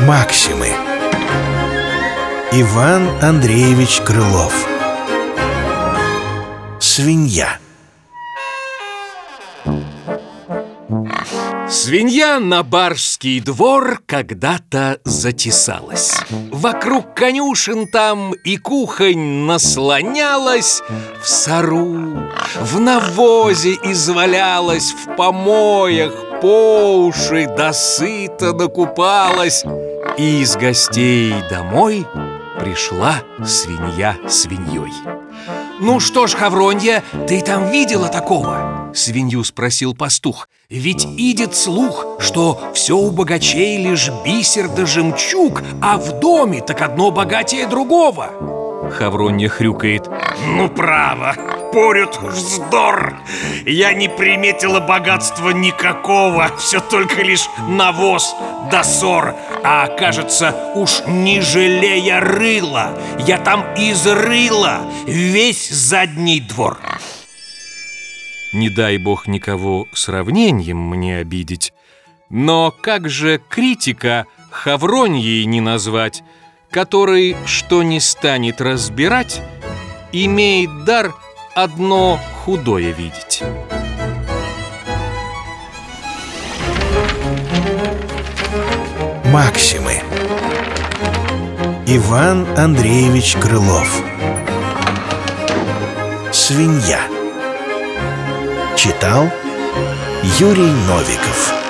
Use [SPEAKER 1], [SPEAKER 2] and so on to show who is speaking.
[SPEAKER 1] Максимы. Иван Андреевич Крылов. Свинья.
[SPEAKER 2] Свинья на барский двор когда-то затесалась. Вокруг конюшен там и кухонь наслонялась В сору, в навозе извалялась В помоях по уши до сыта накупалась И из гостей домой пришла свинья свиньей. «Ну что ж, Хавронья, ты там видела такого?» Свинью спросил пастух. Ведь идет слух, что все у богачей лишь бисер да жемчуг А в доме так одно богатее другого. Хавронья хрюкает.
[SPEAKER 3] Ну право, порют вздор. Я не приметила богатства никакого Все только лишь навоз да ссор. А кажется, уж не жалея рыла Я там изрыла весь задний двор.
[SPEAKER 2] Не дай бог никого сравнением мне обидеть Но как же критика Хавроньей не назвать Который, что не станет разбирать Имеет дар одно худое видеть.
[SPEAKER 1] Максимы. Иван Андреевич Крылов. Свинья. Читал Юрий Новиков